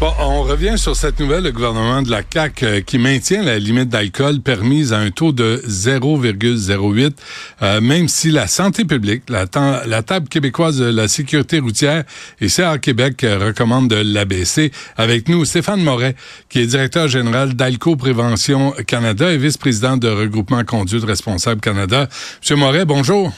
On revient sur cette nouvelle, le gouvernement de la CAQ euh, qui maintient la limite d'alcool permise à un taux de 0,08, euh, même si la santé publique, la, la, table québécoise de la sécurité routière et CA Québec euh, recommande de l'abaisser. Avec nous, Stéphane Moret, qui est directeur général d'Alco Prévention Canada et vice-président de Regroupement Conduite Responsable Canada. Monsieur Moret, bonjour.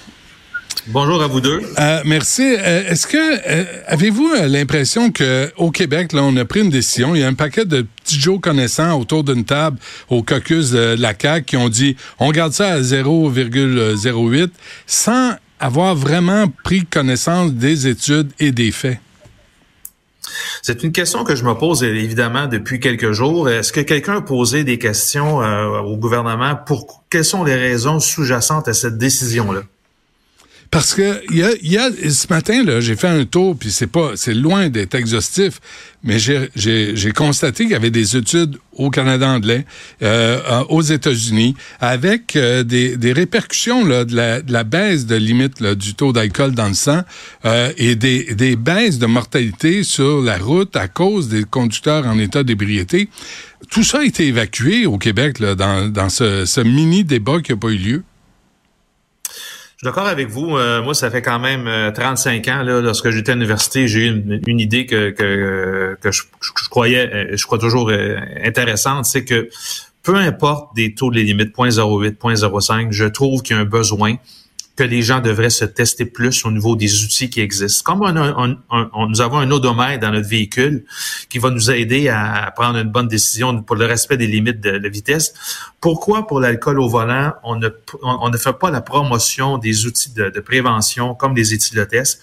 Bonjour à vous deux. Euh, merci. Euh, est-ce que euh, avez-vous l'impression que au Québec, là, on a pris une décision? Il y a un paquet de petits Joe connaissants autour d'une table au caucus de la CAQ qui ont dit on garde ça à 0,08 sans avoir vraiment pris connaissance des études et des faits. C'est une question que je me pose évidemment depuis quelques jours. Est-ce que quelqu'un a posé des questions au gouvernement pour quelles sont les raisons sous-jacentes à cette décision-là? Parce que y a, y a, ce matin là, j'ai fait un tour puis c'est pas c'est loin d'être exhaustif, mais j'ai constaté qu'il y avait des études au Canada anglais, euh, aux États-Unis, avec euh, des, des répercussions là, de, la, de la baisse de limite là, du taux d'alcool dans le sang euh, et des, des baisses de mortalité sur la route à cause des conducteurs en état d'ébriété. Tout ça a été évacué au Québec là, dans, dans ce, ce mini débat qui n'a pas eu lieu. Je suis d'accord avec vous. Euh, moi, ça fait quand même 35 euh, ans. Là, lorsque j'étais à l'université, j'ai eu une, idée que, que, que je, croyais, euh, je crois toujours intéressante, c'est que peu importe des taux de les limites 0.08, 0.05, je trouve qu'il y a un besoin les gens devraient se tester plus au niveau des outils qui existent. Comme nous avons un odomètre dans notre véhicule qui va nous aider à prendre une bonne décision pour le respect des limites de, vitesse, pourquoi pour l'alcool au volant, on ne, fait pas la promotion des outils de, prévention comme les éthylotests?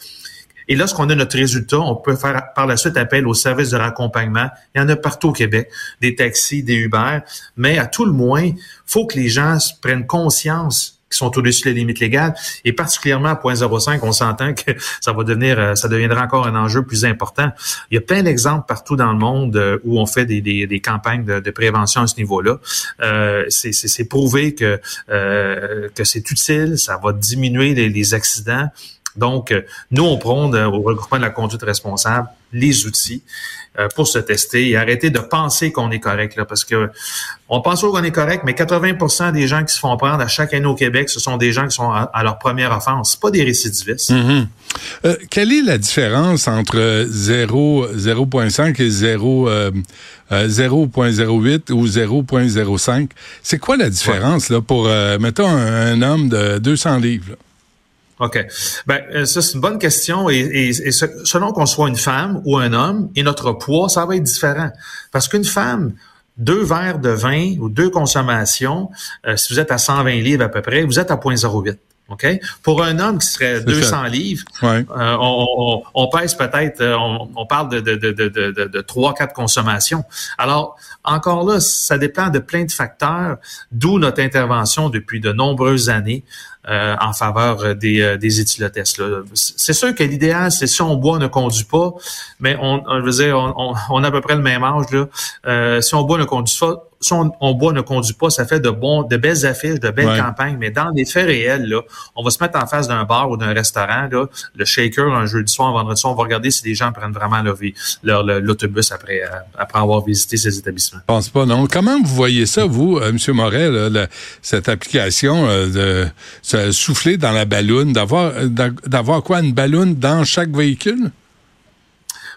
Et lorsqu'on a notre résultat, on peut faire par la suite appel aux services de raccompagnement. Il y en a partout au Québec, des taxis, des Uber. Mais à tout le moins, faut que les gens prennent conscience qui sont au-dessus des limites légales. Et particulièrement à 0.05, on s'entend que ça va devenir, euh, ça deviendra encore un enjeu plus important. Il y a plein d'exemples partout dans le monde euh, où on fait des, des, des campagnes de, de, prévention à ce niveau-là. Euh, c'est prouvé que, euh, que c'est utile, ça va diminuer les, les accidents. Donc, nous, on prend au regroupement de la conduite responsable les outils euh, pour se tester et arrêter de penser qu'on est correct là, parce que on pense qu'on est correct, mais 80% des gens qui se font prendre à chaque année au Québec, ce sont des gens qui sont à, leur première offense, pas des récidivistes. Mm-hmm. Euh, quelle est la différence entre 0 0.5 et 0 0.08 ou 0.05 C'est quoi la différence là pour mettons un, homme de 200 livres OK. Ben, euh, ça, c'est une bonne question. Et, et, selon qu'on soit une femme ou un homme, et notre poids, ça va être différent. Parce qu'une femme, deux verres de vin ou deux consommations, euh, si vous êtes à 120 livres à peu près, vous êtes à 0.08. OK? Pour un homme qui serait 200 livres, euh, on, on, pèse peut-être, on, on, parle de, de, de, de, de 3-4 consommations. Alors, encore là, ça dépend de plein de facteurs, d'où notre intervention depuis de nombreuses années euh, en faveur des, euh, des éthylotests. C'est sûr que l'idéal, c'est si on boit, on ne conduit pas, mais on, on, veut dire, on, on, a à peu près le même âge. Là. Euh, si on boit, on ne conduit pas, si on, boit, ne conduit pas, ça fait de bons, de belles affiches, de belles campagnes, mais dans les faits réels, là, on va se mettre en face d'un bar ou d'un restaurant, là, le shaker, un jeudi soir, un vendredi soir, on va regarder si les gens prennent vraiment leur, l'autobus après, après avoir visité ces établissements. Je pense pas, non. Comment vous voyez ça, vous, euh, M. Morel, cette application de souffler dans la balloune, d'avoir d'avoir quoi une balloune dans chaque véhicule?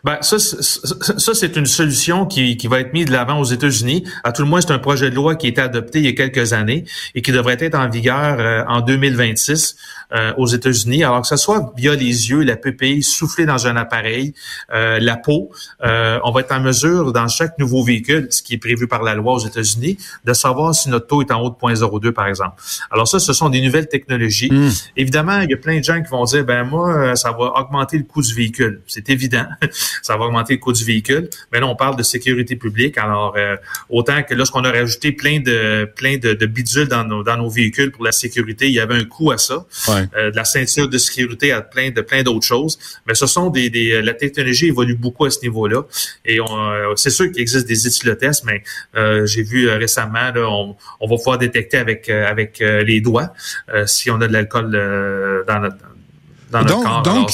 Ben, ça, ça, c'est une solution qui, qui va être mise de l'avant aux États-Unis. À tout le moins, c'est un projet de loi qui a été adopté il y a quelques années et qui devrait être en vigueur euh, en 2026 euh, aux États-Unis. Alors que ce soit via les yeux, la PPI, souffler dans un appareil, euh, la peau, on va être en mesure, dans chaque nouveau véhicule, ce qui est prévu par la loi aux États-Unis, de savoir si notre taux est en haut de 0.02, par exemple. Alors ça, ce sont des nouvelles technologies. Hmm. Évidemment, il y a plein de gens qui vont dire, ben moi, ça va augmenter le coût du véhicule. C'est évident. Ça va augmenter le coût du véhicule. Mais là, on parle de sécurité publique. Alors, autant que lorsqu'on a rajouté plein de plein de, de bidules dans nos, dans nos véhicules pour la sécurité, il y avait un coût à ça. de la ceinture de sécurité à plein de plein d'autres choses. Mais ce sont des, des la technologie évolue beaucoup à ce niveau-là. Et c'est sûr qu'il existe des études de mais j'ai vu récemment, là, on, on, va pouvoir détecter avec avec les doigts si on a de l'alcool dans notre donc, Donc,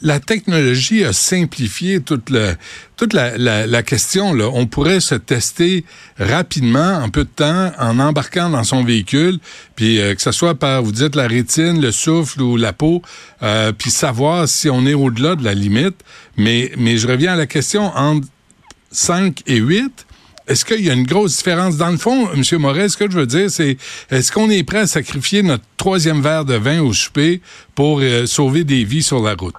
la, technologie a simplifié toute, le, toute la, la, question. Là. On pourrait se tester rapidement, en peu de temps, en embarquant dans son véhicule, puis euh, que ce soit par, vous dites, la rétine, le souffle ou la peau, euh, puis savoir si on est au-delà de la limite. Mais, mais je reviens à la question entre 5 et 8 est-ce qu'il y a une grosse différence? Dans le fond, M. Moret, ce que je veux dire, c'est est-ce qu'on est prêt à sacrifier notre troisième verre de vin au souper pour euh, sauver des vies sur la route?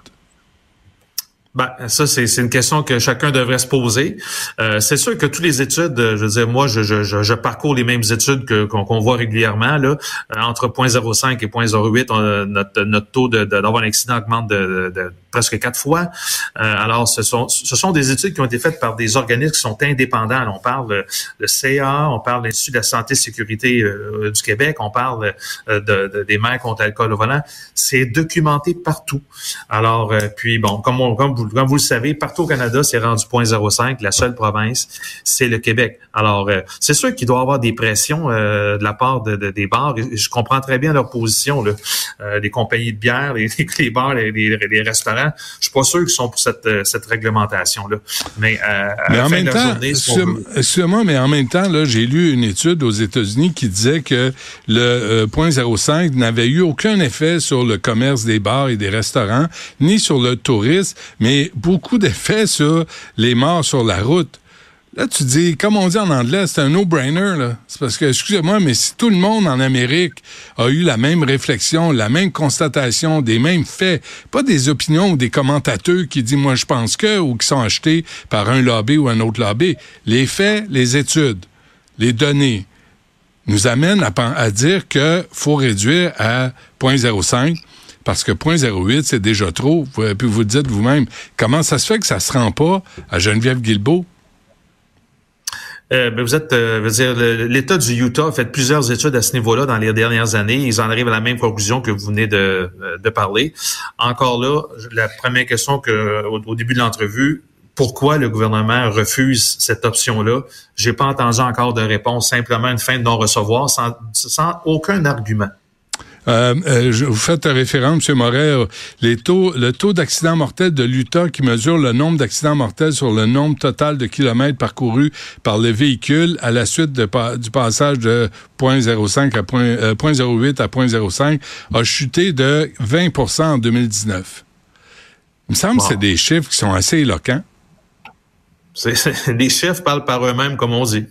Ben, ça, c'est une question que chacun devrait se poser. Euh, c'est sûr que toutes les études, je veux dire, moi, je, je, je parcours les mêmes études qu'on voit régulièrement. Là, euh, entre 0.05 et 0.08, notre, notre taux d'avoir un accident augmente de, de, presque quatre fois. Euh, alors, ce sont, ce sont des études qui ont été faites par des organismes qui sont indépendants. on parle de CA, on parle de l'Institut de la santé et sécurité du Québec, on parle de, des mains contre l'alcool au volant. C'est documenté partout. Alors, puis bon, comme, on, comme vous comme vous le savez, partout au Canada, c'est rendu 0.05. La seule province, c'est le Québec. Alors, euh, c'est sûr qu'il doit y avoir des pressions euh, de la part de, des bars. Je comprends très bien leur position, là. Euh, les compagnies de bière, les, les bars, les, les, restaurants. Je suis pas sûr qu'ils sont pour cette, cette réglementation-là. Mais, mais en même temps, excusez-moi, mais en même temps, là, j'ai lu une étude aux États-Unis qui disait que le 0.05 n'avait eu aucun effet sur le commerce des bars et des restaurants, ni sur le tourisme, mais beaucoup d'effets sur les morts sur la route. Là, tu dis, comme on dit en anglais, c'est un no-brainer. C'est parce que, excusez-moi, mais si tout le monde en Amérique a eu la même réflexion, la même constatation, des mêmes faits, pas des opinions ou des commentateurs qui disent, moi, je pense que, ou qui sont achetés par un lobby ou un autre lobby, les faits, les études, les données, nous amènent à, à dire qu'il faut réduire à 0.05 parce que 0.08, c'est déjà trop. Puis vous dites vous-même, comment ça se fait que ça se rend pas à Geneviève Guilbeault? Euh, ben, vous êtes, euh, dire, l'État du Utah a fait plusieurs études à ce niveau-là dans les dernières années. Ils en arrivent à la même conclusion que vous venez de, euh, de parler. Encore là, la première question que au, début de l'entrevue, pourquoi le gouvernement refuse cette option-là? J'ai pas entendu encore de réponse. Simplement une fin de non-recevoir sans, sans aucun argument. Euh, euh, vous faites référence, M. Moret, les taux, le taux d'accident mortel de l'Utah qui mesure le nombre d'accidents mortels sur le nombre total de kilomètres parcourus par le véhicule à la suite de, du passage de 0.05 à 0.08 euh, à 0.05 a chuté de 20% en 2019. Il me semble que c'est des chiffres qui sont assez éloquents. les chiffres parlent par eux-mêmes, comme on dit.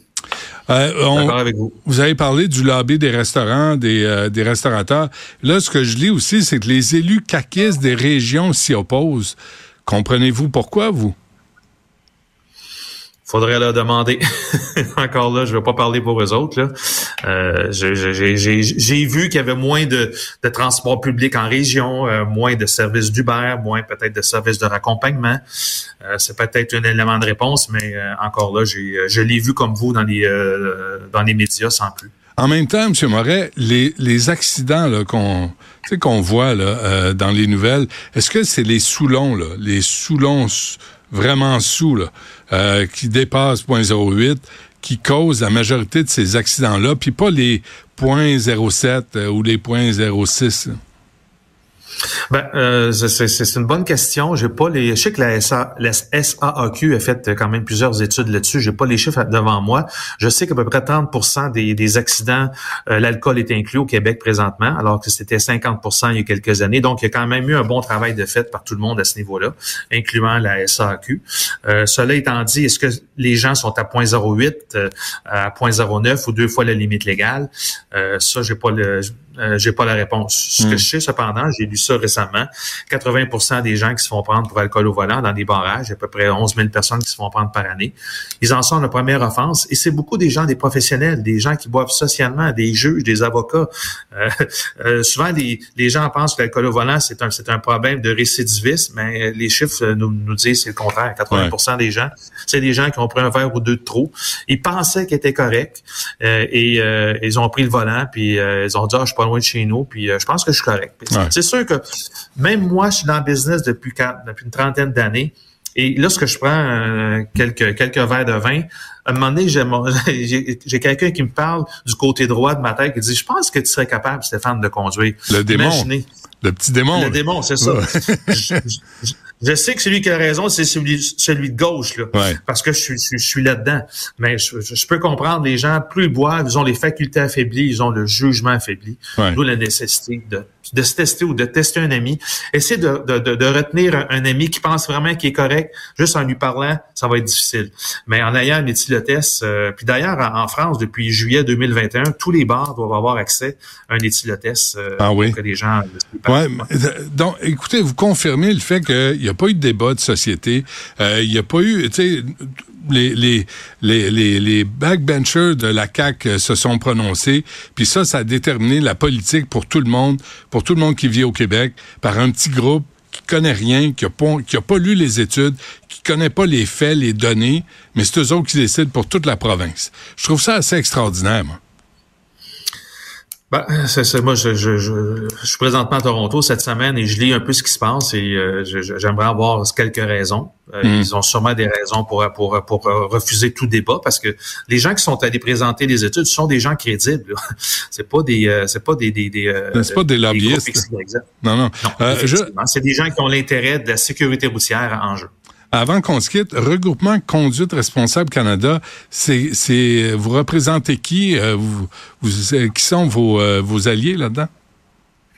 Euh, avec vous. Vous avez parlé du lobby des restaurants, des, euh, des restaurateurs. Là, ce que je lis aussi, c'est que les élus caquistes des régions s'y opposent. Comprenez-vous pourquoi, vous? faudrait leur demander. Encore là, je vais pas parler pour eux autres. Là. Euh, j'ai vu qu'il y avait moins de, de transport public en région, euh, moins de services d'Uber, moins peut-être de services de raccompagnement. Euh, c'est peut-être un élément de réponse, mais encore là, je l'ai vu comme vous dans les dans les médias sans plus. En même temps, M. Moret, les, accidents qu'on voit dans les nouvelles, est-ce que c'est les Soulons, là, les Soulons vraiment sous, qui dépassent 0.08, qui causent la majorité de ces accidents-là, puis pas les 0.07 euh, ou les 0.06. Ben, euh, c'est une bonne question. J'ai pas les. Je sais que la, SA, la SAAQ a fait quand même plusieurs études là-dessus. J'ai pas les chiffres devant moi. Je sais qu'à peu près 30 des, des accidents, euh, l'alcool est inclus au Québec présentement, alors que c'était 50% il y a quelques années. Donc, il y a quand même eu un bon travail de fait par tout le monde à ce niveau-là, incluant la SAAQ. Euh, cela étant dit, est-ce que les gens sont à 0.08, euh, à 0.09 ou deux fois la limite légale. Euh, ça, j'ai pas le, euh, j'ai pas la réponse. Ce que hmm. je sais cependant, j'ai lu ça récemment, 80% des gens qui se font prendre pour alcool au volant dans des barrages, à peu près 11 000 personnes qui se font prendre par année, ils en sont la première offense. Et c'est beaucoup des gens, des professionnels, des gens qui boivent socialement, des juges, des avocats. Euh, euh, souvent, les, les, gens pensent que l'alcool au volant, c'est un, c'est un problème de récidivisme, mais les chiffres nous, nous disent c'est le contraire. 80% des gens, c'est des gens qui ont pris un verre ou deux de trop. Ils pensaient qu'ils étaient corrects et ils ont pris le volant, puis ils ont dit, ah, je suis pas loin de chez nous, puis je pense que je suis correct. C'est sûr que même moi, je suis dans le business depuis, depuis une trentaine d'années. Et lorsque je prends euh, quelques, quelques verres de vin, à un moment donné, j'ai quelqu'un qui me parle du côté droit de ma tête qui dit, je pense que tu serais capable, Stéphane, de conduire. Le démon. Le petit démon. Le démon, c'est ça. Je sais que celui qui a raison, c'est celui, celui de gauche, là, parce que je suis, je, suis là-dedans. Mais je, peux comprendre, les gens, plus ils boivent, ils ont les facultés affaiblies, ils ont le jugement affaibli. D'où la nécessité de, de se tester ou de tester un ami. Essayer de, de, de, retenir un, ami qui pense vraiment qu'il est correct, juste en lui parlant, ça va être difficile. Mais en ayant un éthylotest, euh, puis d'ailleurs, en, France, depuis juillet 2021, tous les bars doivent avoir accès à un éthylotest euh, ah oui. pour que les gens... Ouais, donc, écoutez, vous confirmez le fait qu'il n'y a pas eu de débat de société. Euh, il n'y a pas eu, les, les, les, les, backbenchers de la CAQ euh, se sont prononcés, puis ça, ça a déterminé la politique pour tout le monde, pour tout le monde qui vit au Québec, par un petit groupe qui connaît rien, qui a pas, qui a pas lu les études, qui connaît pas les faits, les données, mais c'est eux autres qui décident pour toute la province. Je trouve ça assez extraordinaire, moi. Ben, c'est, moi, je, je, je, suis présentement à Toronto cette semaine et je lis un peu ce qui se passe et euh, j'aimerais avoir quelques raisons. Euh, hmm. Ils ont sûrement des raisons pour, pour, pour refuser tout débat parce que les gens qui sont allés présenter les études sont des gens crédibles. c'est pas des, euh, c'est pas des, des, des c'est pas des lobbyistes. non, non. c'est des gens qui ont l'intérêt de la sécurité routière en jeu. Avant qu'on se quitte, Regroupement Conduite Responsable Canada, c'est, vous représentez qui? Euh, vous, vous, qui sont vos, euh, vos alliés là-dedans?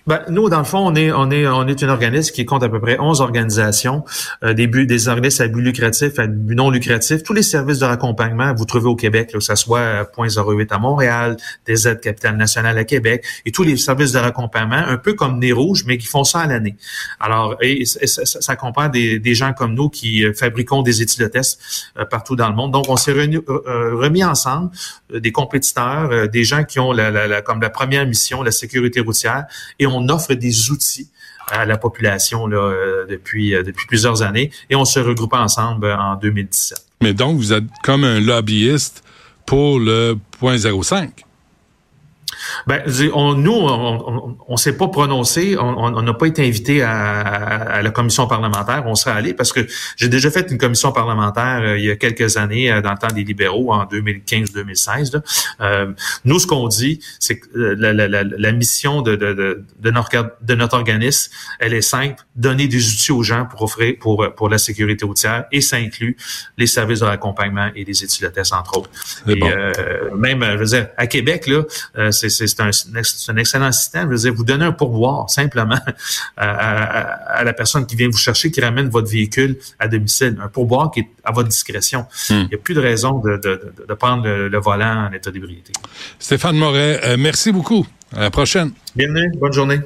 Ben, nous, dans le fond, on est, on est, on est une organisme qui compte à peu près 11 organisations, euh, des, buts, des organismes à but lucratif, à but non lucratif. Tous les services de raccompagnement, vous trouvez au Québec, là, que ce soit Point 08 à Montréal, des aides Capitale Nationale à Québec, et tous les services de raccompagnement, un peu comme Nez Rouge, mais qui font ça à l'année. Alors, et, ça, ça, comprend des, des, gens comme nous qui euh, fabriquons des éthylotestes euh, partout dans le monde. Donc, on s'est remis ensemble, des compétiteurs, des gens qui ont la, la, la, comme la première mission, la sécurité routière, et on on offre des outils à la population euh, depuis, euh, depuis plusieurs années et on se regroupe ensemble euh, en 2017. Mais donc, vous êtes comme un lobbyiste pour le 0.05. Ben, on, nous, on ne s'est pas prononcé, on n'a pas été invité à, la commission parlementaire. On serait allé parce que j'ai déjà fait une commission parlementaire euh, il y a quelques années euh, dans le temps des libéraux en 2015-2016. Euh, nous, ce qu'on dit, c'est que la, la, la, mission de, de, de, notre, de notre organisme, elle est simple donner des outils aux gens pour offrir pour pour la sécurité routière et ça inclut les services de l'accompagnement et les études de test entre autres. Et, même, je veux dire, à Québec là, c'est c'est un, un, excellent système. Je veux dire, vous donnez un pourboire simplement à, la personne qui vient vous chercher, qui ramène votre véhicule à domicile. Un pourboire qui est à votre discrétion. Hmm. Il n'y a plus de raison de, de, prendre le, volant en état d'ébriété. Stéphane Moret, euh, merci beaucoup. À la prochaine. Bienvenue. Bonne journée.